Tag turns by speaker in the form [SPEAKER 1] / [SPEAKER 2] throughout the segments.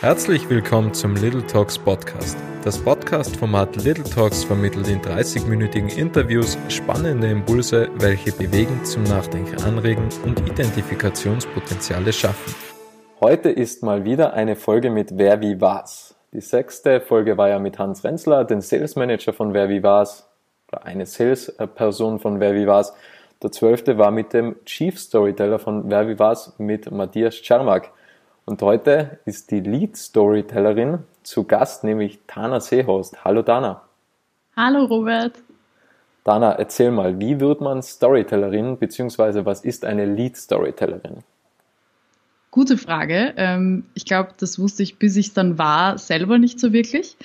[SPEAKER 1] Herzlich willkommen zum Little Talks Podcast. Das Podcast-Format Little Talks vermittelt in 30-minütigen Interviews spannende Impulse, welche bewegen, zum Nachdenken anregen und Identifikationspotenziale schaffen. Heute ist mal wieder eine Folge mit Wer wie was. Die sechste Folge war ja mit Hans Renzler, den Sales Manager von Wer wie was, oder eine Sales-Person von Wer wie was. Der zwölfte war mit dem Chief Storyteller von Wer wie was, mit Matthias Czermak. Und heute ist die Lead Storytellerin zu Gast, nämlich Dana Seehost. Hallo Dana.
[SPEAKER 2] Hallo Robert.
[SPEAKER 1] Dana, erzähl mal, wie wird man Storytellerin, beziehungsweise was ist eine Lead Storytellerin?
[SPEAKER 2] Gute Frage. Ähm, ich glaube, das wusste ich, bis ich es dann war, selber nicht so wirklich.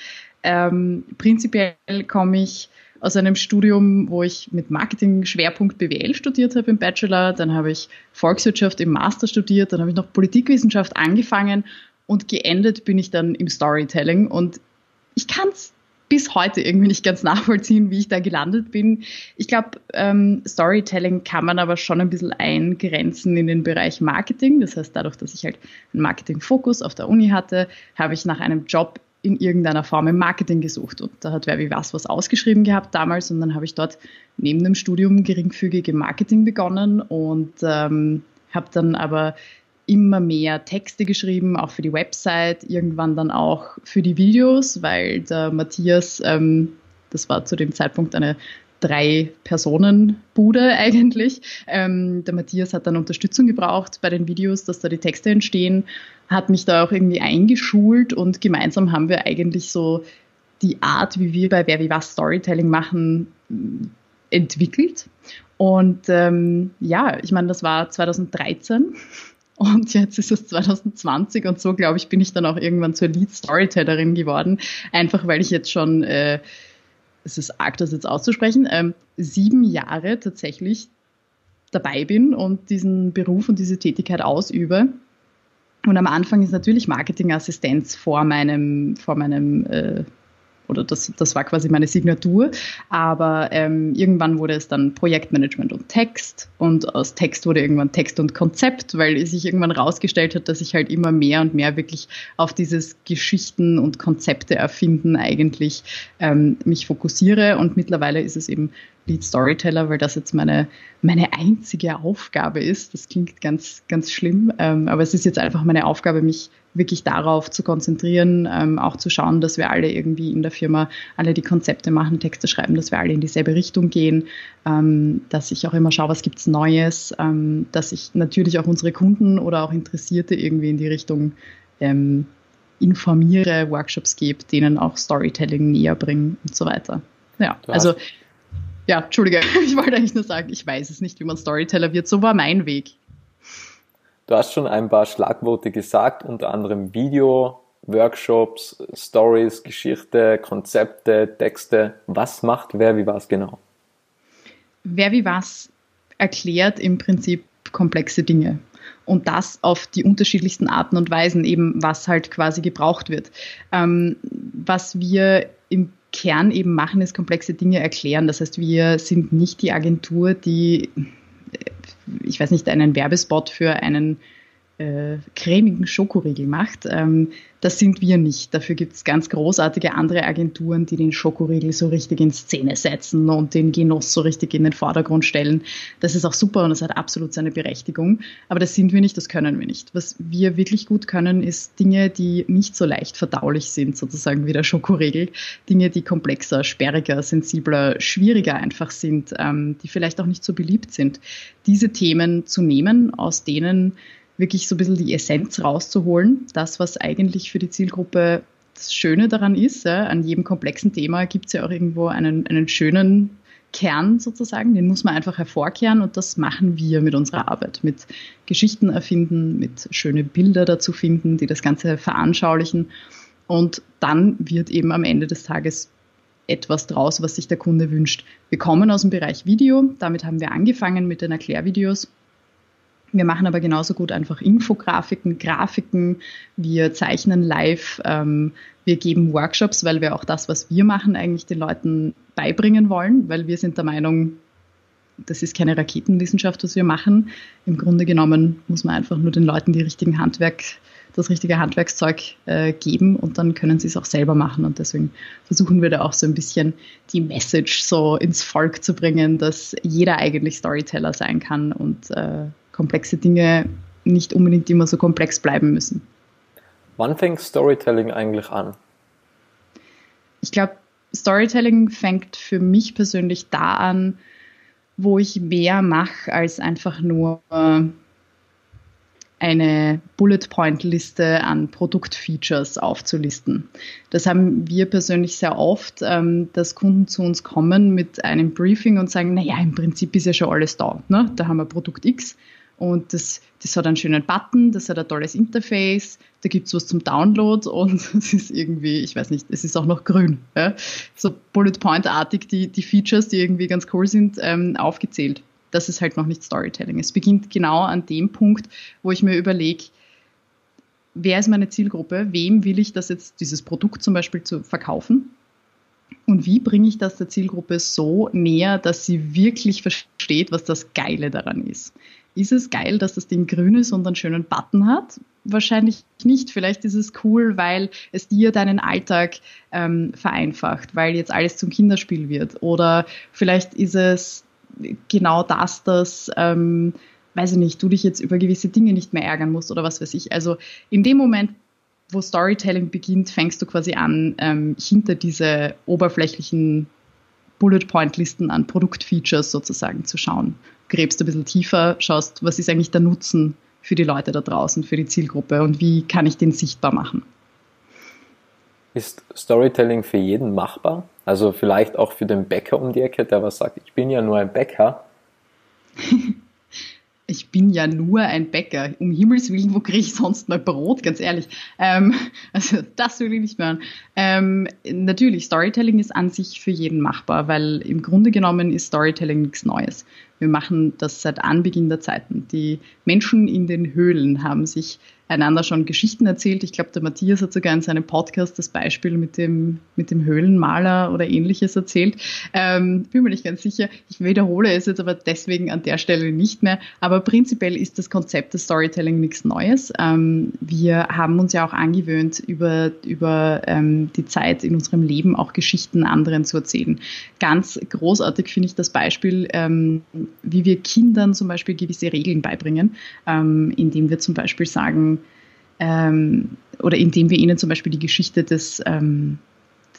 [SPEAKER 2] Ähm, prinzipiell komme ich aus einem Studium, wo ich mit Marketing Schwerpunkt BWL studiert habe im Bachelor, dann habe ich Volkswirtschaft im Master studiert, dann habe ich noch Politikwissenschaft angefangen und geendet bin ich dann im Storytelling und ich kann es bis heute irgendwie nicht ganz nachvollziehen, wie ich da gelandet bin. Ich glaube, ähm, Storytelling kann man aber schon ein bisschen eingrenzen in den Bereich Marketing. Das heißt, dadurch, dass ich halt einen Marketing-Fokus auf der Uni hatte, habe ich nach einem Job in irgendeiner Form im Marketing gesucht. Und da hat wer wie was was ausgeschrieben gehabt damals. Und dann habe ich dort neben dem Studium geringfügige Marketing begonnen und ähm, habe dann aber immer mehr Texte geschrieben, auch für die Website, irgendwann dann auch für die Videos, weil der Matthias, ähm, das war zu dem Zeitpunkt eine Drei-Personen-Bude eigentlich. Ähm, der Matthias hat dann Unterstützung gebraucht bei den Videos, dass da die Texte entstehen, hat mich da auch irgendwie eingeschult und gemeinsam haben wir eigentlich so die Art, wie wir bei Wer wie was Storytelling machen, entwickelt. Und ähm, ja, ich meine, das war 2013 und jetzt ist es 2020 und so, glaube ich, bin ich dann auch irgendwann zur Lead Storytellerin geworden, einfach weil ich jetzt schon äh, es ist arg, das jetzt auszusprechen, ähm, sieben Jahre tatsächlich dabei bin und diesen Beruf und diese Tätigkeit ausübe. Und am Anfang ist natürlich Marketingassistenz vor meinem, vor meinem äh, oder das, das war quasi meine Signatur. Aber ähm, irgendwann wurde es dann Projektmanagement und Text und aus Text wurde irgendwann Text und Konzept, weil es sich irgendwann rausgestellt hat, dass ich halt immer mehr und mehr wirklich auf dieses Geschichten und Konzepte erfinden eigentlich ähm, mich fokussiere und mittlerweile ist es eben Lead Storyteller, weil das jetzt meine, meine einzige Aufgabe ist. Das klingt ganz, ganz schlimm, ähm, aber es ist jetzt einfach meine Aufgabe, mich wirklich darauf zu konzentrieren, ähm, auch zu schauen, dass wir alle irgendwie in der Firma alle die Konzepte machen, Texte schreiben, dass wir alle in dieselbe Richtung gehen, ähm, dass ich auch immer schaue, was gibt's Neues, ähm, dass ich natürlich auch unsere Kunden oder auch Interessierte irgendwie in die Richtung ähm, informiere, Workshops gebe, denen auch Storytelling näher bringen und so weiter. Ja, also ja, Entschuldige, ich wollte eigentlich nur sagen, ich weiß es nicht, wie man Storyteller wird. So war mein Weg.
[SPEAKER 1] Du hast schon ein paar Schlagworte gesagt, unter anderem Video, Workshops, Stories, Geschichte, Konzepte, Texte. Was macht Wer wie was genau?
[SPEAKER 2] Wer wie was erklärt im Prinzip komplexe Dinge. Und das auf die unterschiedlichsten Arten und Weisen, eben was halt quasi gebraucht wird. Ähm, was wir im Kern eben machen, ist komplexe Dinge erklären. Das heißt, wir sind nicht die Agentur, die ich weiß nicht, einen Werbespot für einen äh, cremigen Schokoriegel macht. Ähm, das sind wir nicht. Dafür gibt es ganz großartige andere Agenturen, die den Schokoriegel so richtig in Szene setzen und den Genuss so richtig in den Vordergrund stellen. Das ist auch super und das hat absolut seine Berechtigung. Aber das sind wir nicht, das können wir nicht. Was wir wirklich gut können, ist Dinge, die nicht so leicht verdaulich sind, sozusagen wie der Schokoriegel. Dinge, die komplexer, sperriger, sensibler, schwieriger einfach sind, ähm, die vielleicht auch nicht so beliebt sind. Diese Themen zu nehmen, aus denen wirklich so ein bisschen die Essenz rauszuholen. Das, was eigentlich für die Zielgruppe das Schöne daran ist. Ja, an jedem komplexen Thema gibt es ja auch irgendwo einen, einen schönen Kern sozusagen, den muss man einfach hervorkehren und das machen wir mit unserer Arbeit, mit Geschichten erfinden, mit schöne Bilder dazu finden, die das Ganze veranschaulichen und dann wird eben am Ende des Tages etwas draus, was sich der Kunde wünscht. Wir kommen aus dem Bereich Video, damit haben wir angefangen mit den Erklärvideos wir machen aber genauso gut einfach Infografiken, Grafiken. Wir zeichnen live. Ähm, wir geben Workshops, weil wir auch das, was wir machen, eigentlich den Leuten beibringen wollen, weil wir sind der Meinung, das ist keine Raketenwissenschaft, was wir machen. Im Grunde genommen muss man einfach nur den Leuten die richtigen Handwerk das richtige Handwerkszeug äh, geben und dann können sie es auch selber machen. Und deswegen versuchen wir da auch so ein bisschen die Message so ins Volk zu bringen, dass jeder eigentlich Storyteller sein kann und äh, komplexe Dinge nicht unbedingt immer so komplex bleiben müssen.
[SPEAKER 1] Wann fängt Storytelling eigentlich an?
[SPEAKER 2] Ich glaube, Storytelling fängt für mich persönlich da an, wo ich mehr mache als einfach nur eine Bullet Point Liste an Produktfeatures aufzulisten. Das haben wir persönlich sehr oft, ähm, dass Kunden zu uns kommen mit einem Briefing und sagen, naja, im Prinzip ist ja schon alles da. Ne? Da haben wir Produkt X und das, das hat einen schönen Button, das hat ein tolles Interface, da gibt es was zum Download und es ist irgendwie, ich weiß nicht, es ist auch noch grün. Ja? So Bullet Point-artig die, die Features, die irgendwie ganz cool sind, ähm, aufgezählt. Das ist halt noch nicht Storytelling. Es beginnt genau an dem Punkt, wo ich mir überlege, wer ist meine Zielgruppe, wem will ich das jetzt, dieses Produkt zum Beispiel zu verkaufen und wie bringe ich das der Zielgruppe so näher, dass sie wirklich versteht, was das Geile daran ist. Ist es geil, dass das Ding grün ist und einen schönen Button hat? Wahrscheinlich nicht. Vielleicht ist es cool, weil es dir deinen Alltag ähm, vereinfacht, weil jetzt alles zum Kinderspiel wird. Oder vielleicht ist es genau das, dass, ähm, weiß ich nicht, du dich jetzt über gewisse Dinge nicht mehr ärgern musst oder was weiß ich. Also in dem Moment, wo Storytelling beginnt, fängst du quasi an, ähm, hinter diese oberflächlichen Bullet Point Listen an Produktfeatures sozusagen zu schauen gräbst ein bisschen tiefer, schaust, was ist eigentlich der Nutzen für die Leute da draußen, für die Zielgruppe und wie kann ich den sichtbar machen.
[SPEAKER 1] Ist Storytelling für jeden machbar? Also vielleicht auch für den Bäcker um die Ecke, der was sagt, ich bin ja nur ein Bäcker.
[SPEAKER 2] ich bin ja nur ein Bäcker. Um Himmels Willen, wo kriege ich sonst mal Brot, ganz ehrlich. Ähm, also das will ich nicht mehr. Ähm, natürlich, Storytelling ist an sich für jeden machbar, weil im Grunde genommen ist Storytelling nichts Neues. Wir machen das seit Anbeginn der Zeiten. Die Menschen in den Höhlen haben sich einander schon Geschichten erzählt. Ich glaube, der Matthias hat sogar in seinem Podcast das Beispiel mit dem, mit dem Höhlenmaler oder ähnliches erzählt. Ähm, bin mir nicht ganz sicher. Ich wiederhole es jetzt aber deswegen an der Stelle nicht mehr. Aber prinzipiell ist das Konzept des Storytelling nichts Neues. Ähm, wir haben uns ja auch angewöhnt, über, über ähm, die Zeit in unserem Leben auch Geschichten anderen zu erzählen. Ganz großartig finde ich das Beispiel, wie wir Kindern zum Beispiel gewisse Regeln beibringen, ähm, indem wir zum Beispiel sagen, ähm, oder indem wir ihnen zum Beispiel die Geschichte des, ähm,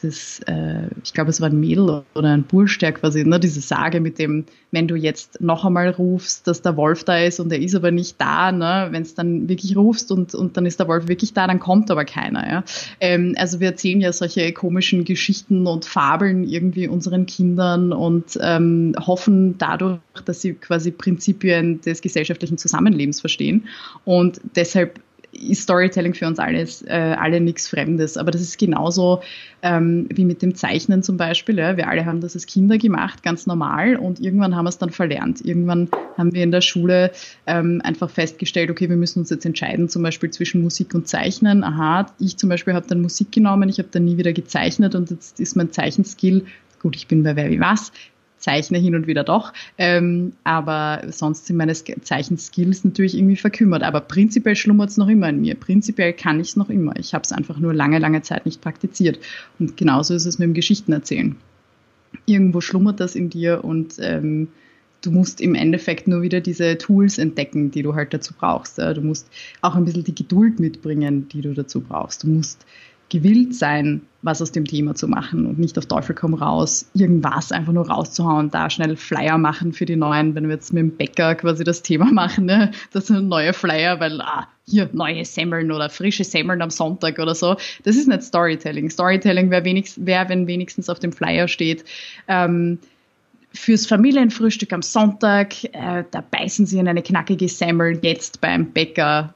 [SPEAKER 2] des äh, ich glaube, es war ein Mädel oder ein Bursch, der quasi, ne, diese Sage mit dem, wenn du jetzt noch einmal rufst, dass der Wolf da ist und er ist aber nicht da, ne, wenn es dann wirklich rufst und, und dann ist der Wolf wirklich da, dann kommt aber keiner. Ja? Ähm, also wir erzählen ja solche komischen Geschichten und Fabeln irgendwie unseren Kindern und ähm, hoffen dadurch, dass sie quasi Prinzipien des gesellschaftlichen Zusammenlebens verstehen. Und deshalb ist Storytelling für uns alles, äh, alle nichts Fremdes. Aber das ist genauso ähm, wie mit dem Zeichnen zum Beispiel. Ja. Wir alle haben das als Kinder gemacht, ganz normal. Und irgendwann haben wir es dann verlernt. Irgendwann haben wir in der Schule ähm, einfach festgestellt, okay, wir müssen uns jetzt entscheiden, zum Beispiel zwischen Musik und Zeichnen. Aha, ich zum Beispiel habe dann Musik genommen, ich habe dann nie wieder gezeichnet und jetzt ist mein Zeichenskill gut, ich bin bei Wer wie was, zeichne hin und wieder doch. Ähm, aber sonst sind meine Zeichenskills natürlich irgendwie verkümmert. Aber prinzipiell schlummert es noch immer in mir. Prinzipiell kann ich es noch immer. Ich habe es einfach nur lange, lange Zeit nicht praktiziert. Und genauso ist es mit dem Geschichtenerzählen. Irgendwo schlummert das in dir und ähm, du musst im Endeffekt nur wieder diese Tools entdecken, die du halt dazu brauchst. Du musst auch ein bisschen die Geduld mitbringen, die du dazu brauchst. Du musst gewillt sein, was aus dem Thema zu machen und nicht auf Teufel komm raus, irgendwas einfach nur rauszuhauen, da schnell Flyer machen für die neuen, wenn wir jetzt mit dem Bäcker quasi das Thema machen, ne? das sind neue Flyer, weil ah, hier neue Semmeln oder frische Semmeln am Sonntag oder so. Das ist nicht Storytelling. Storytelling wäre, wär, wenn wenigstens auf dem Flyer steht, ähm, fürs Familienfrühstück am Sonntag, äh, da beißen sie in eine knackige Semmel jetzt beim Bäcker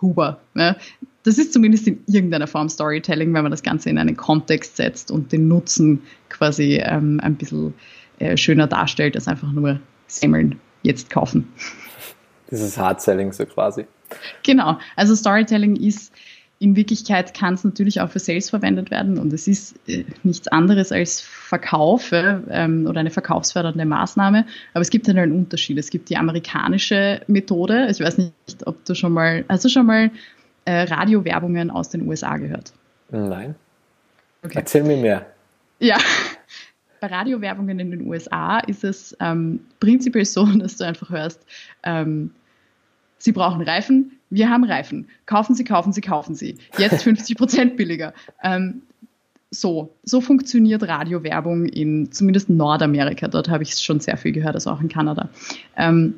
[SPEAKER 2] Huber. Ne? Das ist zumindest in irgendeiner Form Storytelling, wenn man das Ganze in einen Kontext setzt und den Nutzen quasi ähm, ein bisschen äh, schöner darstellt, als einfach nur Semmeln jetzt kaufen.
[SPEAKER 1] Das ist Hard-Selling so quasi.
[SPEAKER 2] Genau, also Storytelling ist in Wirklichkeit kann es natürlich auch für Sales verwendet werden und es ist äh, nichts anderes als Verkauf ähm, oder eine verkaufsfördernde Maßnahme. Aber es gibt halt einen Unterschied. Es gibt die amerikanische Methode. Ich weiß nicht, ob du schon mal, also schon mal äh, Radiowerbungen aus den USA gehört?
[SPEAKER 1] Nein. Okay. Erzähl mir mehr.
[SPEAKER 2] Ja, bei Radiowerbungen in den USA ist es ähm, prinzipiell so, dass du einfach hörst, ähm, Sie brauchen Reifen, wir haben Reifen. Kaufen Sie, kaufen Sie, kaufen Sie. Jetzt 50 Prozent billiger. Ähm, so, so funktioniert Radiowerbung in zumindest Nordamerika. Dort habe ich es schon sehr viel gehört, also auch in Kanada. Ähm,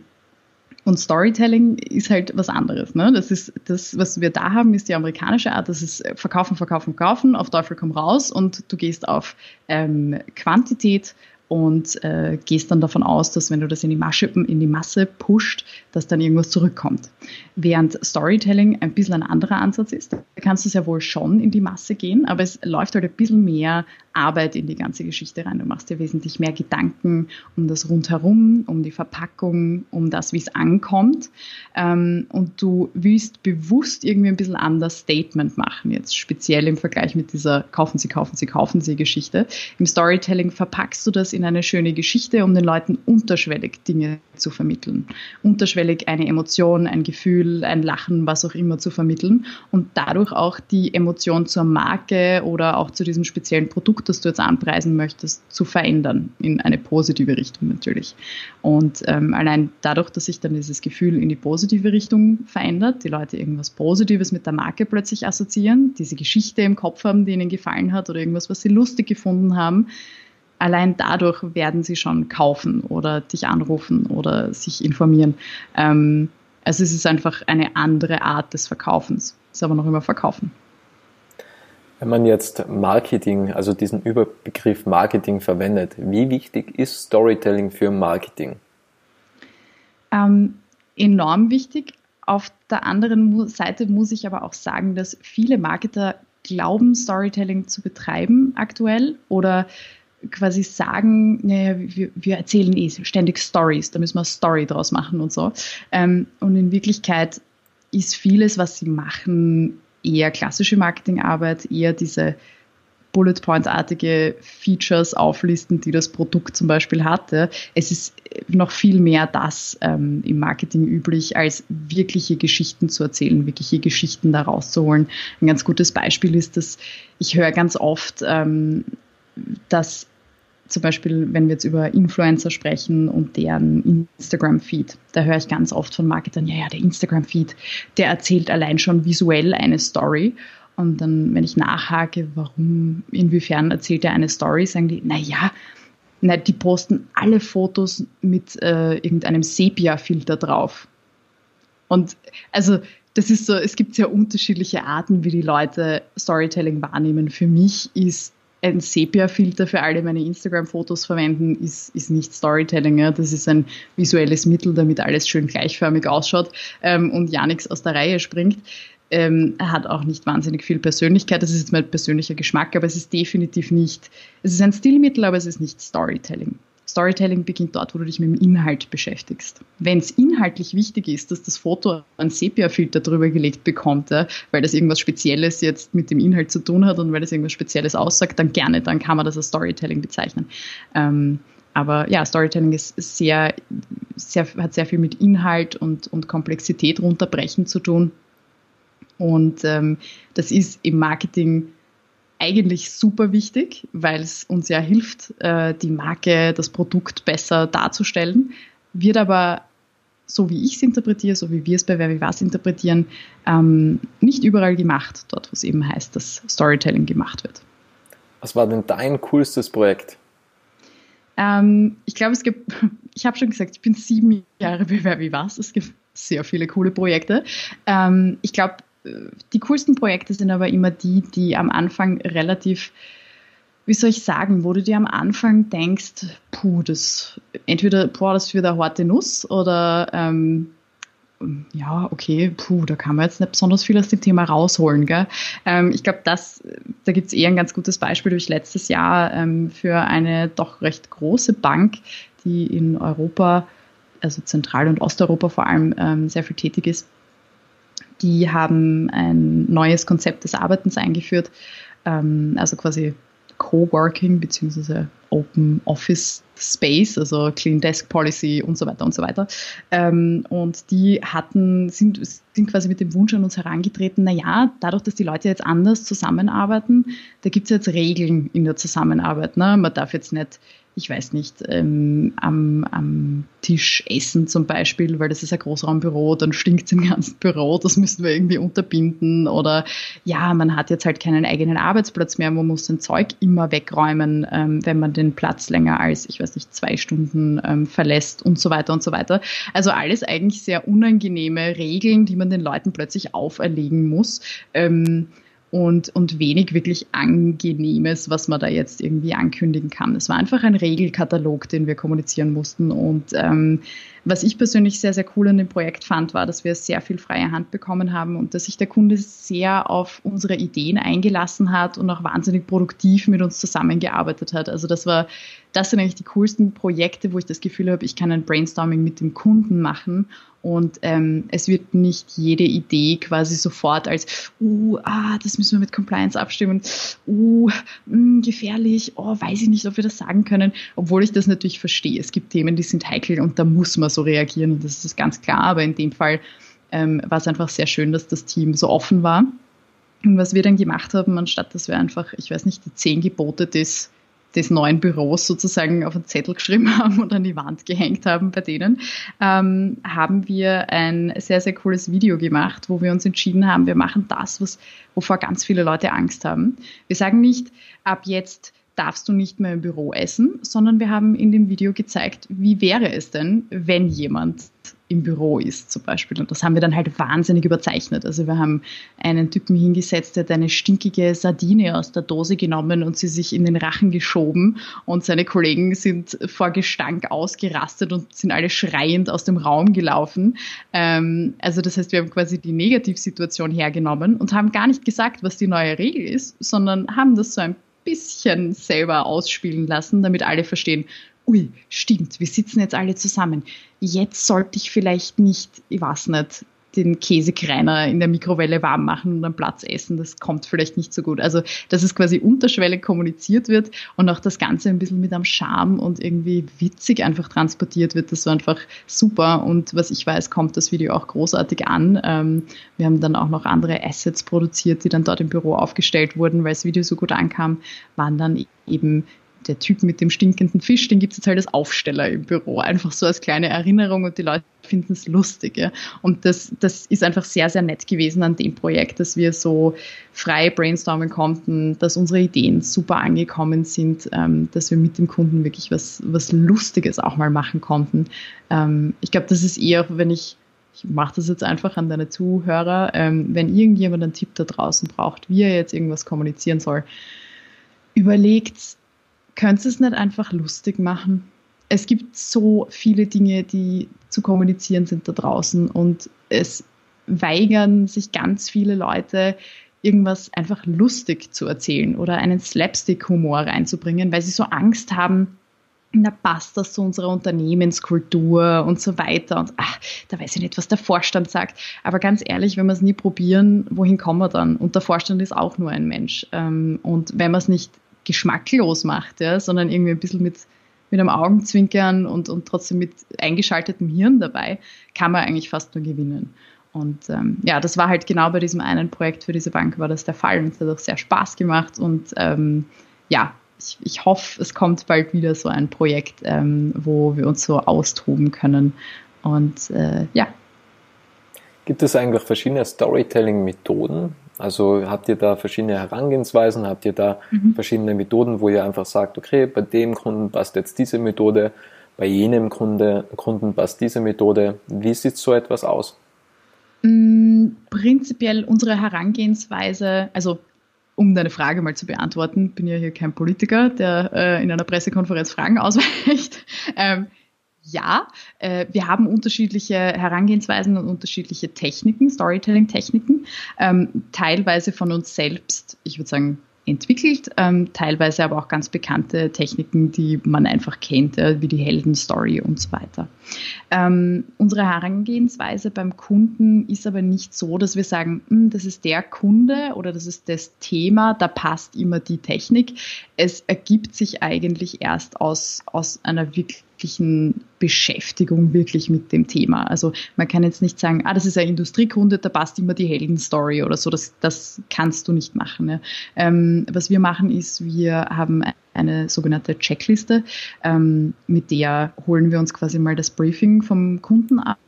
[SPEAKER 2] und Storytelling ist halt was anderes. Ne? Das ist das, was wir da haben, ist die amerikanische Art. Das ist verkaufen, verkaufen, verkaufen, auf Teufel komm raus und du gehst auf ähm, Quantität und äh, gehst dann davon aus, dass wenn du das in die, Masche, in die Masse pusht, dass dann irgendwas zurückkommt. Während Storytelling ein bisschen ein anderer Ansatz ist, kannst du sehr wohl schon in die Masse gehen, aber es läuft halt ein bisschen mehr Arbeit in die ganze Geschichte rein. Du machst dir wesentlich mehr Gedanken um das Rundherum, um die Verpackung, um das, wie es ankommt. Ähm, und du willst bewusst irgendwie ein bisschen anders Statement machen, jetzt speziell im Vergleich mit dieser Kaufen Sie, kaufen Sie, kaufen Sie Geschichte. Im Storytelling verpackst du das in eine schöne Geschichte, um den Leuten unterschwellig Dinge zu vermitteln. Unterschwellig eine Emotion, ein Gefühl, ein Lachen, was auch immer zu vermitteln und dadurch auch die Emotion zur Marke oder auch zu diesem speziellen Produkt, das du jetzt anpreisen möchtest, zu verändern in eine positive Richtung natürlich. Und ähm, allein dadurch, dass sich dann dieses Gefühl in die positive Richtung verändert, die Leute irgendwas Positives mit der Marke plötzlich assoziieren, diese Geschichte im Kopf haben, die ihnen gefallen hat oder irgendwas, was sie lustig gefunden haben, allein dadurch werden sie schon kaufen oder dich anrufen oder sich informieren. Ähm, also es ist einfach eine andere Art des Verkaufens. Ist aber noch immer Verkaufen.
[SPEAKER 1] Wenn man jetzt Marketing, also diesen Überbegriff Marketing verwendet, wie wichtig ist Storytelling für Marketing?
[SPEAKER 2] Ähm, enorm wichtig. Auf der anderen Seite muss ich aber auch sagen, dass viele Marketer glauben, Storytelling zu betreiben aktuell oder quasi sagen, naja, wir, wir erzählen eh ständig Stories, da müssen wir eine Story draus machen und so. Ähm, und in Wirklichkeit ist vieles, was sie machen, eher klassische Marketingarbeit, eher diese Bullet Point-artige Features auflisten, die das Produkt zum Beispiel hatte. Es ist noch viel mehr das ähm, im Marketing üblich, als wirkliche Geschichten zu erzählen, wirkliche Geschichten da rauszuholen. Ein ganz gutes Beispiel ist, dass ich höre ganz oft, ähm, dass zum Beispiel, wenn wir jetzt über Influencer sprechen und deren Instagram-Feed, da höre ich ganz oft von Marketern, ja, ja, der Instagram-Feed, der erzählt allein schon visuell eine Story. Und dann, wenn ich nachhake, warum, inwiefern erzählt er eine Story, sagen die, naja, na, die posten alle Fotos mit äh, irgendeinem Sepia-Filter drauf. Und also das ist so, es gibt sehr unterschiedliche Arten, wie die Leute Storytelling wahrnehmen. Für mich ist ein Sepia-Filter für alle meine Instagram-Fotos verwenden, ist, ist nicht Storytelling. Ja. Das ist ein visuelles Mittel, damit alles schön gleichförmig ausschaut ähm, und ja nichts aus der Reihe springt. Ähm, er hat auch nicht wahnsinnig viel Persönlichkeit. Das ist jetzt mein persönlicher Geschmack, aber es ist definitiv nicht, es ist ein Stilmittel, aber es ist nicht Storytelling. Storytelling beginnt dort, wo du dich mit dem Inhalt beschäftigst. Wenn es inhaltlich wichtig ist, dass das Foto einen Sepia-Filter drüber gelegt bekommt, ja, weil das irgendwas Spezielles jetzt mit dem Inhalt zu tun hat und weil das irgendwas Spezielles aussagt, dann gerne, dann kann man das als Storytelling bezeichnen. Ähm, aber ja, Storytelling ist sehr, sehr, hat sehr viel mit Inhalt und, und Komplexität runterbrechen zu tun. Und ähm, das ist im Marketing eigentlich super wichtig, weil es uns ja hilft, äh, die Marke, das Produkt besser darzustellen, wird aber so wie ich es interpretiere, so wie wir es bei Wer wie was interpretieren, ähm, nicht überall gemacht, dort wo es eben heißt, dass Storytelling gemacht wird.
[SPEAKER 1] Was war denn dein coolstes Projekt?
[SPEAKER 2] Ähm, ich glaube, es gibt, ich habe schon gesagt, ich bin sieben Jahre bei Wer wie was. Es gibt sehr viele coole Projekte. Ähm, ich glaube, die coolsten Projekte sind aber immer die, die am Anfang relativ, wie soll ich sagen, wo du dir am Anfang denkst, puh, das entweder, boah, das wird eine harte Nuss oder ähm, ja, okay, puh, da kann man jetzt nicht besonders viel aus dem Thema rausholen. Gell? Ähm, ich glaube, da gibt es eher ein ganz gutes Beispiel durch letztes Jahr ähm, für eine doch recht große Bank, die in Europa, also Zentral- und Osteuropa vor allem, ähm, sehr viel tätig ist die haben ein neues Konzept des Arbeitens eingeführt, ähm, also quasi Coworking bzw. Open Office Space, also Clean Desk Policy und so weiter und so weiter. Ähm, und die hatten, sind, sind quasi mit dem Wunsch an uns herangetreten, naja, dadurch, dass die Leute jetzt anders zusammenarbeiten, da gibt es jetzt Regeln in der Zusammenarbeit. Ne? Man darf jetzt nicht ich weiß nicht, ähm, am, am Tisch essen zum Beispiel, weil das ist ein Großraumbüro, dann stinkt es im ganzen Büro, das müssen wir irgendwie unterbinden. Oder ja, man hat jetzt halt keinen eigenen Arbeitsplatz mehr, man muss sein Zeug immer wegräumen, ähm, wenn man den Platz länger als, ich weiß nicht, zwei Stunden ähm, verlässt und so weiter und so weiter. Also alles eigentlich sehr unangenehme Regeln, die man den Leuten plötzlich auferlegen muss. Ähm, und, und wenig wirklich Angenehmes, was man da jetzt irgendwie ankündigen kann. Es war einfach ein Regelkatalog, den wir kommunizieren mussten. Und ähm, was ich persönlich sehr, sehr cool an dem Projekt fand, war, dass wir sehr viel freie Hand bekommen haben und dass sich der Kunde sehr auf unsere Ideen eingelassen hat und auch wahnsinnig produktiv mit uns zusammengearbeitet hat. Also das war, das sind eigentlich die coolsten Projekte, wo ich das Gefühl habe, ich kann ein Brainstorming mit dem Kunden machen und ähm, es wird nicht jede Idee quasi sofort als, uh, ah, das müssen wir mit Compliance abstimmen, uh, mh, hm, gefährlich, oh, weiß ich nicht, ob wir das sagen können, obwohl ich das natürlich verstehe. Es gibt Themen, die sind heikel und da muss man so reagieren und das ist ganz klar, aber in dem Fall ähm, war es einfach sehr schön, dass das Team so offen war. Und was wir dann gemacht haben, anstatt dass wir einfach, ich weiß nicht, die zehn Gebote des des neuen Büros sozusagen auf einen Zettel geschrieben haben und an die Wand gehängt haben bei denen, ähm, haben wir ein sehr, sehr cooles Video gemacht, wo wir uns entschieden haben, wir machen das, was, wovor ganz viele Leute Angst haben. Wir sagen nicht, ab jetzt darfst du nicht mehr im Büro essen, sondern wir haben in dem Video gezeigt, wie wäre es denn, wenn jemand im Büro ist zum Beispiel. Und das haben wir dann halt wahnsinnig überzeichnet. Also wir haben einen Typen hingesetzt, der hat eine stinkige Sardine aus der Dose genommen und sie sich in den Rachen geschoben und seine Kollegen sind vor Gestank ausgerastet und sind alle schreiend aus dem Raum gelaufen. Ähm, also das heißt, wir haben quasi die Negativsituation hergenommen und haben gar nicht gesagt, was die neue Regel ist, sondern haben das so ein bisschen selber ausspielen lassen, damit alle verstehen, ui, stimmt, wir sitzen jetzt alle zusammen. Jetzt sollte ich vielleicht nicht, ich weiß nicht, den Käsekreiner in der Mikrowelle warm machen und am Platz essen. Das kommt vielleicht nicht so gut. Also, dass es quasi unterschwellig kommuniziert wird und auch das Ganze ein bisschen mit einem Charme und irgendwie witzig einfach transportiert wird, das war einfach super. Und was ich weiß, kommt das Video auch großartig an. Ähm, wir haben dann auch noch andere Assets produziert, die dann dort im Büro aufgestellt wurden, weil das Video so gut ankam, waren dann eben der Typ mit dem stinkenden Fisch, den gibt es jetzt halt als Aufsteller im Büro, einfach so als kleine Erinnerung und die Leute finden es lustig. Ja. Und das, das ist einfach sehr, sehr nett gewesen an dem Projekt, dass wir so frei brainstormen konnten, dass unsere Ideen super angekommen sind, ähm, dass wir mit dem Kunden wirklich was, was Lustiges auch mal machen konnten. Ähm, ich glaube, das ist eher, wenn ich ich mache das jetzt einfach an deine Zuhörer, ähm, wenn irgendjemand einen Tipp da draußen braucht, wie er jetzt irgendwas kommunizieren soll, überlegt, könntest du es nicht einfach lustig machen? Es gibt so viele Dinge, die zu kommunizieren sind da draußen und es weigern sich ganz viele Leute, irgendwas einfach lustig zu erzählen oder einen Slapstick-Humor reinzubringen, weil sie so Angst haben, da passt das zu unserer Unternehmenskultur und so weiter. Und ach, da weiß ich nicht, was der Vorstand sagt. Aber ganz ehrlich, wenn wir es nie probieren, wohin kommen wir dann? Und der Vorstand ist auch nur ein Mensch. Ähm, und wenn wir es nicht geschmacklos macht, ja, sondern irgendwie ein bisschen mit, mit einem Augenzwinkern und, und trotzdem mit eingeschaltetem Hirn dabei, kann man eigentlich fast nur gewinnen. Und ähm, ja, das war halt genau bei diesem einen Projekt für diese Bank war das der Fall und es hat auch sehr Spaß gemacht und ähm, ja, ich, ich hoffe, es kommt bald wieder so ein Projekt, ähm, wo wir uns so austoben können und äh, ja.
[SPEAKER 1] Gibt es eigentlich verschiedene Storytelling-Methoden, also habt ihr da verschiedene Herangehensweisen, habt ihr da mhm. verschiedene Methoden, wo ihr einfach sagt, okay, bei dem Kunden passt jetzt diese Methode, bei jenem Kunde, Kunden passt diese Methode. Wie sieht so etwas aus?
[SPEAKER 2] Mm, prinzipiell unsere Herangehensweise, also um deine Frage mal zu beantworten, bin ja hier kein Politiker, der äh, in einer Pressekonferenz Fragen ausweicht. Ähm, ja, äh, wir haben unterschiedliche Herangehensweisen und unterschiedliche Techniken, Storytelling-Techniken, ähm, teilweise von uns selbst, ich würde sagen entwickelt, ähm, teilweise aber auch ganz bekannte Techniken, die man einfach kennt, äh, wie die Heldenstory und so weiter. Ähm, unsere Herangehensweise beim Kunden ist aber nicht so, dass wir sagen, hm, das ist der Kunde oder das ist das Thema, da passt immer die Technik. Es ergibt sich eigentlich erst aus, aus einer wirklichen Beschäftigung wirklich mit dem Thema. Also man kann jetzt nicht sagen, ah, das ist ein Industriekunde, da passt immer die Heldenstory oder so. Das, das kannst du nicht machen. Ja. Ähm, was wir machen ist, wir haben eine sogenannte Checkliste. Ähm, mit der holen wir uns quasi mal das Briefing vom Kunden ab,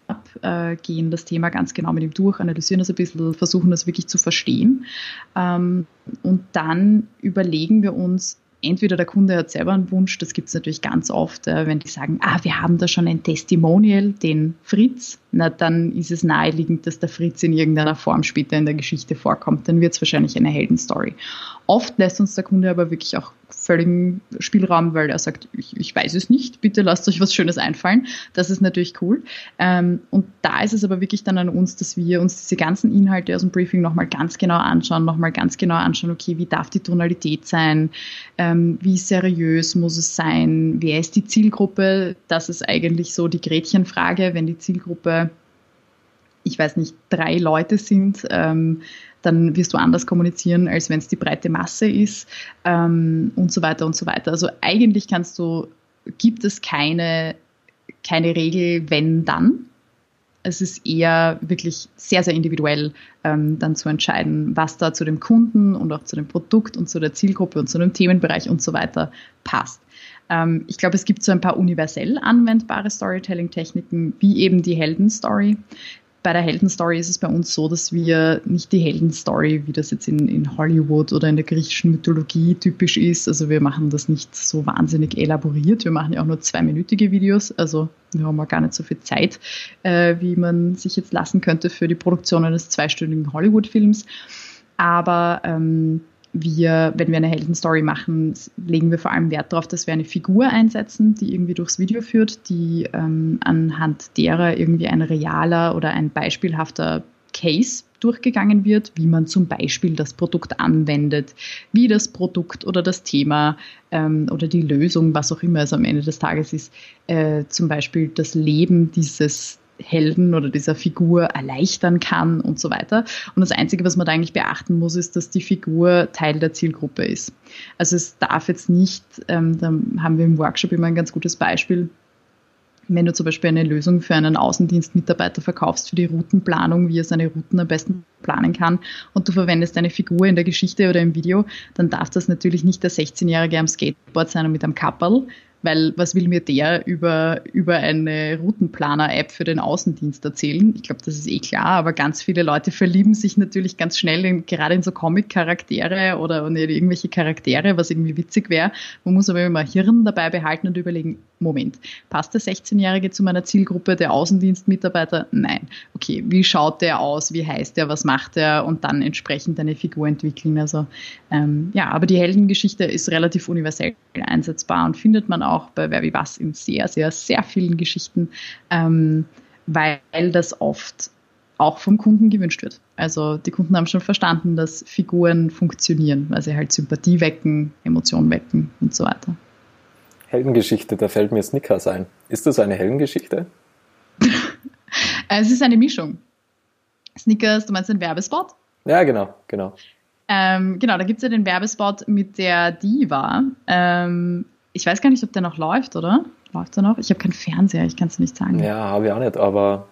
[SPEAKER 2] äh, gehen das Thema ganz genau mit ihm durch, analysieren das ein bisschen, versuchen das wirklich zu verstehen. Ähm, und dann überlegen wir uns, entweder der Kunde hat selber einen Wunsch, das gibt es natürlich ganz oft, äh, wenn die sagen, ah, wir haben da schon ein Testimonial, den Fritz, na dann ist es naheliegend, dass der Fritz in irgendeiner Form später in der Geschichte vorkommt. Dann wird es wahrscheinlich eine Heldenstory. Oft lässt uns der Kunde aber wirklich auch völligen Spielraum, weil er sagt, ich, ich weiß es nicht, bitte lasst euch was Schönes einfallen. Das ist natürlich cool. Ähm, und da ist es aber wirklich dann an uns, dass wir uns diese ganzen Inhalte aus dem Briefing nochmal ganz genau anschauen, nochmal ganz genau anschauen, okay, wie darf die Tonalität sein, ähm, wie seriös muss es sein, wer ist die Zielgruppe, das ist eigentlich so die Gretchenfrage, wenn die Zielgruppe ich weiß nicht, drei Leute sind, ähm, dann wirst du anders kommunizieren, als wenn es die breite Masse ist ähm, und so weiter und so weiter. Also eigentlich kannst du, gibt es keine, keine Regel, wenn dann. Es ist eher wirklich sehr, sehr individuell, ähm, dann zu entscheiden, was da zu dem Kunden und auch zu dem Produkt und zu der Zielgruppe und zu dem Themenbereich und so weiter passt. Ähm, ich glaube, es gibt so ein paar universell anwendbare Storytelling-Techniken, wie eben die Heldenstory, bei der Heldenstory ist es bei uns so, dass wir nicht die Heldenstory, wie das jetzt in, in Hollywood oder in der griechischen Mythologie typisch ist, also wir machen das nicht so wahnsinnig elaboriert. Wir machen ja auch nur zweiminütige Videos, also wir haben auch gar nicht so viel Zeit, äh, wie man sich jetzt lassen könnte für die Produktion eines zweistündigen Hollywood-Films. Aber ähm, wir, wenn wir eine Heldenstory machen, legen wir vor allem Wert darauf, dass wir eine Figur einsetzen, die irgendwie durchs Video führt, die ähm, anhand derer irgendwie ein realer oder ein beispielhafter Case durchgegangen wird, wie man zum Beispiel das Produkt anwendet, wie das Produkt oder das Thema ähm, oder die Lösung, was auch immer es am Ende des Tages ist, äh, zum Beispiel das Leben dieses Helden oder dieser Figur erleichtern kann und so weiter. Und das Einzige, was man da eigentlich beachten muss, ist, dass die Figur Teil der Zielgruppe ist. Also es darf jetzt nicht, ähm, da haben wir im Workshop immer ein ganz gutes Beispiel, wenn du zum Beispiel eine Lösung für einen Außendienstmitarbeiter verkaufst für die Routenplanung, wie er seine Routen am besten planen kann und du verwendest eine Figur in der Geschichte oder im Video, dann darf das natürlich nicht der 16-Jährige am Skateboard sein und mit einem Kapperl, weil was will mir der über, über eine Routenplaner-App für den Außendienst erzählen? Ich glaube, das ist eh klar, aber ganz viele Leute verlieben sich natürlich ganz schnell in, gerade in so Comic-Charaktere oder in irgendwelche Charaktere, was irgendwie witzig wäre. Man muss aber immer Hirn dabei behalten und überlegen, Moment, passt der 16-Jährige zu meiner Zielgruppe, der Außendienstmitarbeiter? Nein. Okay, wie schaut der aus? Wie heißt der? Was macht der? Und dann entsprechend eine Figur entwickeln. Also ähm, ja, aber die Heldengeschichte ist relativ universell einsetzbar und findet man auch bei Wer wie was in sehr, sehr, sehr vielen Geschichten, ähm, weil das oft auch vom Kunden gewünscht wird. Also die Kunden haben schon verstanden, dass Figuren funktionieren, weil sie halt Sympathie wecken, Emotionen wecken und so weiter.
[SPEAKER 1] Heldengeschichte, da fällt mir Snickers ein. Ist das eine Heldengeschichte?
[SPEAKER 2] es ist eine Mischung. Snickers, du meinst den Werbespot?
[SPEAKER 1] Ja, genau, genau.
[SPEAKER 2] Ähm, genau, da gibt es ja den Werbespot mit der Diva. Ähm, ich weiß gar nicht, ob der noch läuft, oder? Läuft er noch? Ich habe keinen Fernseher, ich kann es nicht sagen.
[SPEAKER 1] Ja, habe ich auch nicht, aber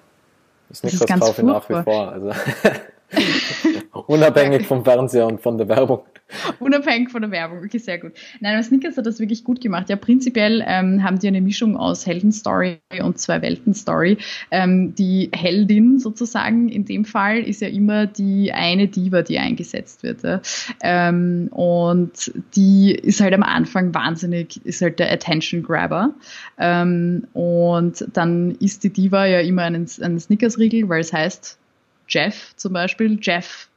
[SPEAKER 2] Snickers kaufe ich nach wie
[SPEAKER 1] vor. Also unabhängig vom Fernseher und von der Werbung.
[SPEAKER 2] Unabhängig von der Werbung, okay, sehr gut. Nein, aber Snickers hat das wirklich gut gemacht. Ja, prinzipiell ähm, haben die eine Mischung aus Heldenstory und Zwei-Welten-Story. Ähm, die Heldin sozusagen in dem Fall ist ja immer die eine Diva, die eingesetzt wird. Ja. Ähm, und die ist halt am Anfang wahnsinnig, ist halt der Attention-Grabber. Ähm, und dann ist die Diva ja immer ein, ein Snickers-Riegel, weil es heißt, Jeff zum Beispiel, Jeff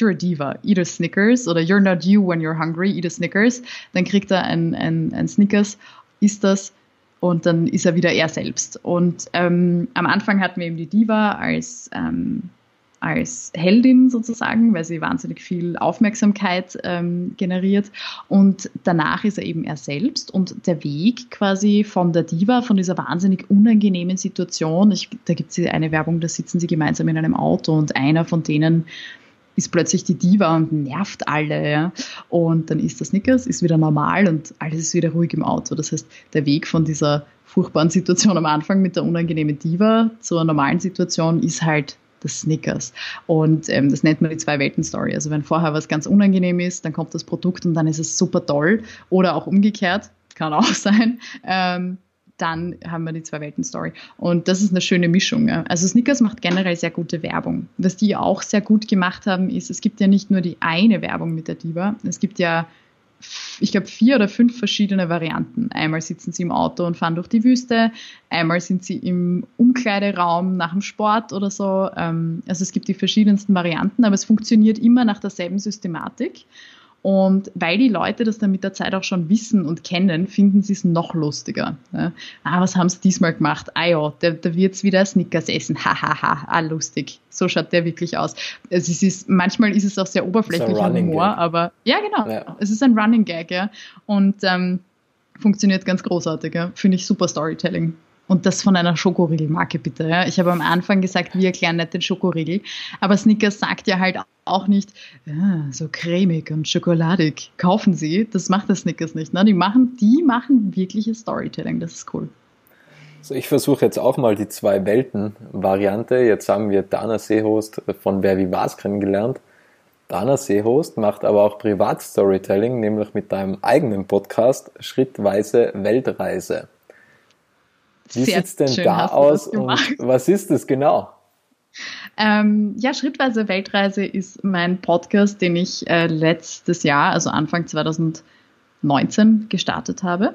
[SPEAKER 2] you're a diva, eat a Snickers oder you're not you when you're hungry, eat a Snickers. Dann kriegt er ein, ein, ein Snickers, isst das und dann ist er wieder er selbst. Und ähm, am Anfang hatten wir eben die Diva als, ähm, als Heldin sozusagen, weil sie wahnsinnig viel Aufmerksamkeit ähm, generiert. Und danach ist er eben er selbst und der Weg quasi von der Diva, von dieser wahnsinnig unangenehmen Situation. Ich, da gibt es eine Werbung, da sitzen sie gemeinsam in einem Auto und einer von denen ist plötzlich die Diva und nervt alle. Ja? Und dann ist das Snickers, ist wieder normal und alles ist wieder ruhig im Auto. Das heißt, der Weg von dieser furchtbaren Situation am Anfang mit der unangenehmen Diva zur normalen Situation ist halt das Snickers. Und ähm, das nennt man die Zwei-Welten-Story. Also wenn vorher was ganz unangenehm ist, dann kommt das Produkt und dann ist es super toll. Oder auch umgekehrt, kann auch sein. Ähm, dann haben wir die Zwei-Welten-Story. Und das ist eine schöne Mischung. Ja. Also Snickers macht generell sehr gute Werbung. Was die auch sehr gut gemacht haben, ist, es gibt ja nicht nur die eine Werbung mit der Diva, es gibt ja ich glaube, vier oder fünf verschiedene Varianten. Einmal sitzen sie im Auto und fahren durch die Wüste, einmal sind sie im Umkleideraum nach dem Sport oder so. Ähm, also es gibt die verschiedensten Varianten, aber es funktioniert immer nach derselben Systematik. Und weil die Leute das dann mit der Zeit auch schon wissen und kennen, finden sie es noch lustiger. Ja. Ah, was haben sie diesmal gemacht? Ah ja, da, da wird es wieder Snickers essen. Hahaha, ha, ha. ah, lustig. So schaut der wirklich aus. Also es ist, manchmal ist es auch sehr oberflächlicher Humor, Gag. aber ja, genau. Ja. Es ist ein Running Gag, ja. Und ähm, funktioniert ganz großartig, ja. Finde ich super Storytelling. Und das von einer Schokoriegelmarke bitte. Ja. Ich habe am Anfang gesagt, wir erklären nicht den Schokoriegel. Aber Snickers sagt ja halt auch nicht, ja, so cremig und schokoladig. Kaufen Sie. Das macht das Snickers nicht. Ne? Die, machen, die machen wirkliches Storytelling. Das ist cool.
[SPEAKER 1] So, ich versuche jetzt auch mal die zwei Welten-Variante. Jetzt haben wir Dana Seehost von Wer wie was kennengelernt. Dana Seehost macht aber auch Privat-Storytelling, nämlich mit deinem eigenen Podcast Schrittweise Weltreise. Wie sieht es denn da aus und was ist es genau?
[SPEAKER 2] Ähm, ja, Schrittweise Weltreise ist mein Podcast, den ich äh, letztes Jahr, also Anfang 2019, gestartet habe.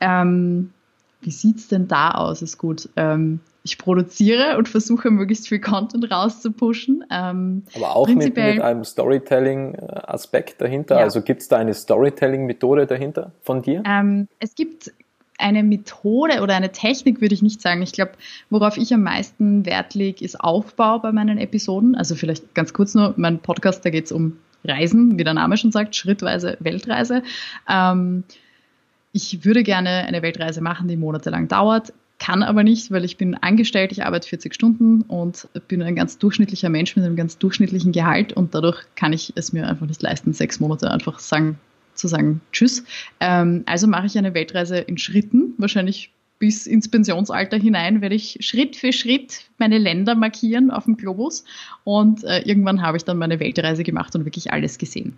[SPEAKER 2] Ähm, wie sieht es denn da aus? Ist gut. Ähm, ich produziere und versuche möglichst viel Content rauszupushen.
[SPEAKER 1] Ähm, Aber auch mit, mit, einem Storytelling-Aspekt dahinter. Ja. Also gibt es da eine Storytelling-Methode dahinter von dir?
[SPEAKER 2] Ähm, es gibt eine Methode oder eine Technik würde ich nicht sagen. Ich glaube, worauf ich am meisten Wert lege, ist Aufbau bei meinen Episoden. Also vielleicht ganz kurz nur, mein Podcast, da geht es um Reisen, wie der Name schon sagt, schrittweise Weltreise. Ähm, ich würde gerne eine Weltreise machen, die monatelang dauert, kann aber nicht, weil ich bin angestellt, ich arbeite 40 Stunden und bin ein ganz durchschnittlicher Mensch mit einem ganz durchschnittlichen Gehalt und dadurch kann ich es mir einfach nicht leisten, sechs Monate einfach sagen, zu sagen Tschüss. Ähm, also mache ich eine Weltreise in Schritten, wahrscheinlich bis ins Pensionsalter hinein werde ich Schritt für Schritt meine Länder markieren auf dem Globus und äh, irgendwann habe ich dann meine Weltreise gemacht und wirklich alles gesehen.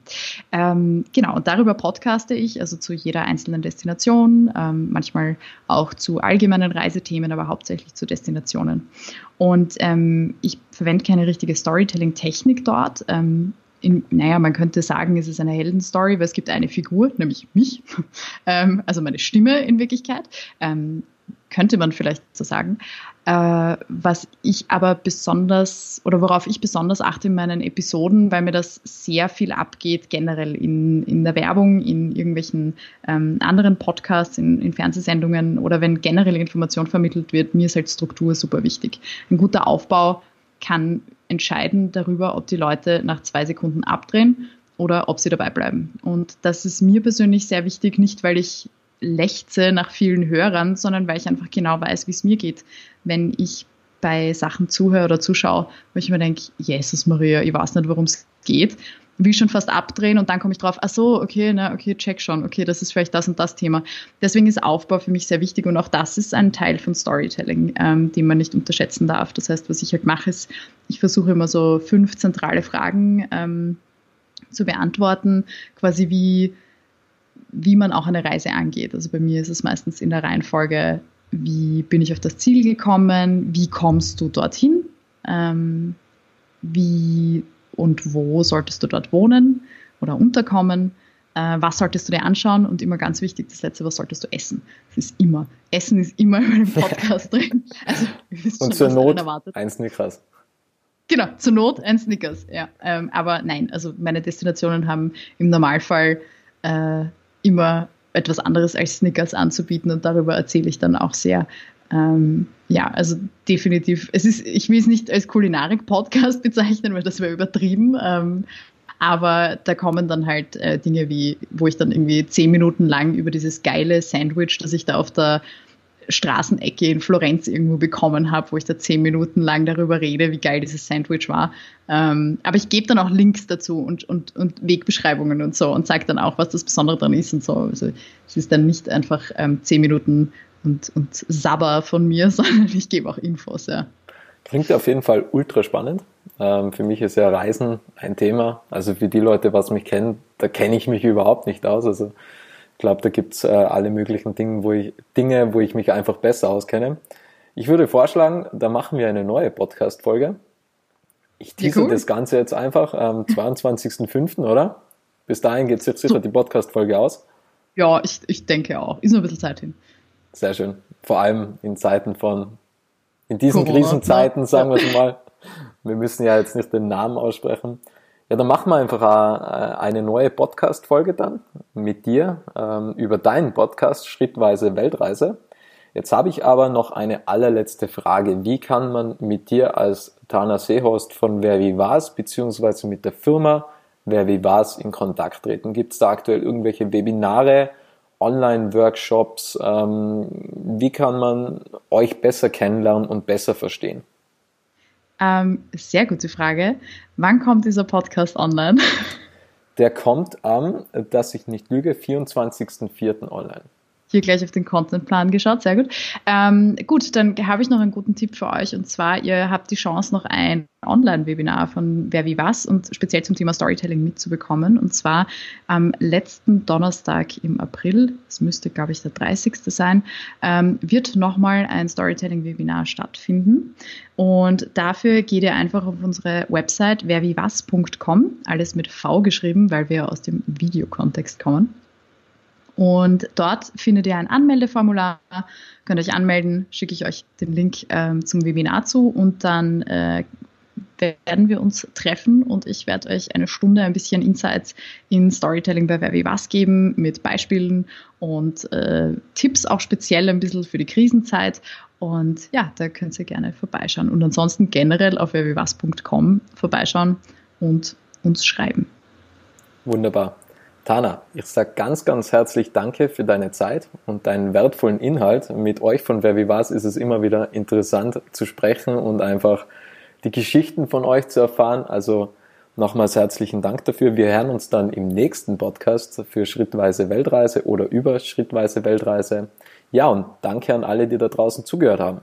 [SPEAKER 2] Ähm, genau, und darüber podcaste ich, also zu jeder einzelnen Destination, ähm, manchmal auch zu allgemeinen Reisethemen, aber hauptsächlich zu Destinationen. Und ähm, ich verwende keine richtige Storytelling-Technik dort. Ähm, in, naja, man könnte sagen, es ist eine Heldenstory, weil es gibt eine Figur, nämlich mich, ähm, also meine Stimme in Wirklichkeit, ähm, könnte man vielleicht so sagen. Äh, was ich aber besonders oder worauf ich besonders achte in meinen Episoden, weil mir das sehr viel abgeht, generell in, in der Werbung, in irgendwelchen ähm, anderen Podcasts, in, in Fernsehsendungen oder wenn generell Information vermittelt wird, mir ist halt Struktur super wichtig. Ein guter Aufbau kann entscheiden darüber, ob die Leute nach zwei Sekunden abdrehen oder ob sie dabei bleiben. Und das ist mir persönlich sehr wichtig, nicht weil ich lechze nach vielen Hörern, sondern weil ich einfach genau weiß, wie es mir geht, wenn ich bei Sachen zuhöre oder zuschaue, wo ich mir denke, Jesus Maria, ich weiß nicht, worum es geht will schon fast abdrehen und dann komme ich drauf, ach so, okay, na, okay, check schon, okay, das ist vielleicht das und das Thema. Deswegen ist Aufbau für mich sehr wichtig und auch das ist ein Teil von Storytelling, ähm, den man nicht unterschätzen darf. Das heißt, was ich halt mache, ist, ich versuche immer so fünf zentrale Fragen ähm, zu beantworten, quasi wie, wie man auch eine Reise angeht. Also bei mir ist es meistens in der Reihenfolge, wie bin ich auf das Ziel gekommen, wie kommst du dorthin, ähm, wie und wo solltest du dort wohnen oder unterkommen. Äh, was solltest du dir anschauen? Und immer ganz wichtig, das letzte, was solltest du essen? Das ist immer. Essen ist immer in meinem Podcast drin.
[SPEAKER 1] Also, und zur Not ein Snickers.
[SPEAKER 2] Genau, zur Not ein Snickers, ja. Ähm, aber nein, also meine Destinationen haben im Normalfall äh, immer etwas anderes als Snickers anzubieten und darüber erzähle ich dann auch sehr ähm, ja, also definitiv. Es ist, ich will es nicht als Kulinarik-Podcast bezeichnen, weil das wäre übertrieben. Ähm, aber da kommen dann halt äh, Dinge wie, wo ich dann irgendwie zehn Minuten lang über dieses geile Sandwich, das ich da auf der Straßenecke in Florenz irgendwo bekommen habe, wo ich da zehn Minuten lang darüber rede, wie geil dieses Sandwich war. Ähm, aber ich gebe dann auch Links dazu und, und, und Wegbeschreibungen und so und sage dann auch, was das Besondere dran ist und so. Also es ist dann nicht einfach ähm, zehn Minuten und, und Sabber von mir, sondern ich gebe auch Infos, ja.
[SPEAKER 1] Klingt auf jeden Fall ultra spannend. Ähm, für mich ist ja Reisen ein Thema. Also für die Leute, was mich kennen, da kenne ich mich überhaupt nicht aus. Also glaube, da gibt's äh, alle möglichen Dinge wo, ich, Dinge, wo ich mich einfach besser auskenne. Ich würde vorschlagen, da machen wir eine neue Podcast-Folge. Ich tease cool. das Ganze jetzt einfach am 22.05., oder? Bis dahin geht sich sicher die Podcast-Folge aus.
[SPEAKER 2] Ja, ich, ich denke auch. Ist nur ein bisschen Zeit hin.
[SPEAKER 1] Sehr schön. Vor allem in Zeiten von, in diesen Corona, Krisenzeiten, sagen wir es mal. Wir müssen ja jetzt nicht den Namen aussprechen. Ja, dann machen wir einfach äh, eine neue Podcast-Folge dann mit dir ähm, über deinen Podcast Schrittweise Weltreise. Jetzt habe ich aber noch eine allerletzte Frage. Wie kann man mit dir als Tana Seehost von Wer wie was beziehungsweise mit der Firma Wer wie was in Kontakt treten? Gibt es da aktuell irgendwelche Webinare, Online-Workshops? Ähm, wie kann man euch besser kennenlernen und besser verstehen?
[SPEAKER 2] Ähm, sehr gute Frage. Wann kommt dieser Podcast online?
[SPEAKER 1] Der kommt am, dass ich nicht lüge, 24.04. online
[SPEAKER 2] hier gleich auf den Contentplan geschaut, sehr gut. Ähm, gut, dann habe ich noch einen guten Tipp für euch und zwar, ihr habt die Chance, noch ein Online-Webinar von Wer wie was und speziell zum Thema Storytelling mitzubekommen und zwar am letzten Donnerstag im April, es müsste glaube ich der 30. sein, ähm, wird nochmal ein Storytelling-Webinar stattfinden und dafür geht ihr einfach auf unsere Website werwiewas.com, alles mit V geschrieben, weil wir aus dem Videokontext kommen. Und dort findet ihr ein Anmeldeformular, könnt euch anmelden, schicke ich euch den Link ähm, zum Webinar zu und dann äh, werden wir uns treffen und ich werde euch eine Stunde ein bisschen Insights in Storytelling bei Wer wie was geben mit Beispielen und äh, Tipps auch speziell ein bisschen für die Krisenzeit. Und ja, da könnt ihr gerne vorbeischauen und ansonsten generell auf werwiewas.com vorbeischauen und uns schreiben.
[SPEAKER 1] Wunderbar. Tana, ich sage ganz, ganz herzlich Danke für deine Zeit und deinen wertvollen Inhalt. Mit euch von Wer wie was ist es immer wieder interessant zu sprechen und einfach die Geschichten von euch zu erfahren. Also nochmals herzlichen Dank dafür. Wir hören uns dann im nächsten Podcast für Schrittweise Weltreise oder über Schrittweise Weltreise. Ja, und danke an alle, die da draußen zugehört haben.